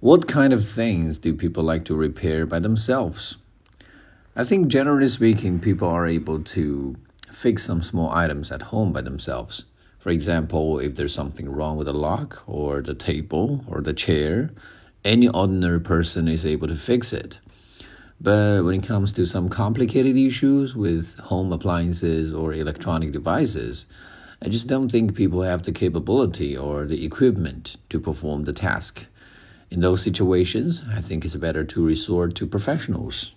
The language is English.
What kind of things do people like to repair by themselves? I think, generally speaking, people are able to fix some small items at home by themselves. For example, if there's something wrong with the lock or the table or the chair, any ordinary person is able to fix it. But when it comes to some complicated issues with home appliances or electronic devices, I just don't think people have the capability or the equipment to perform the task. In those situations, I think it's better to resort to professionals.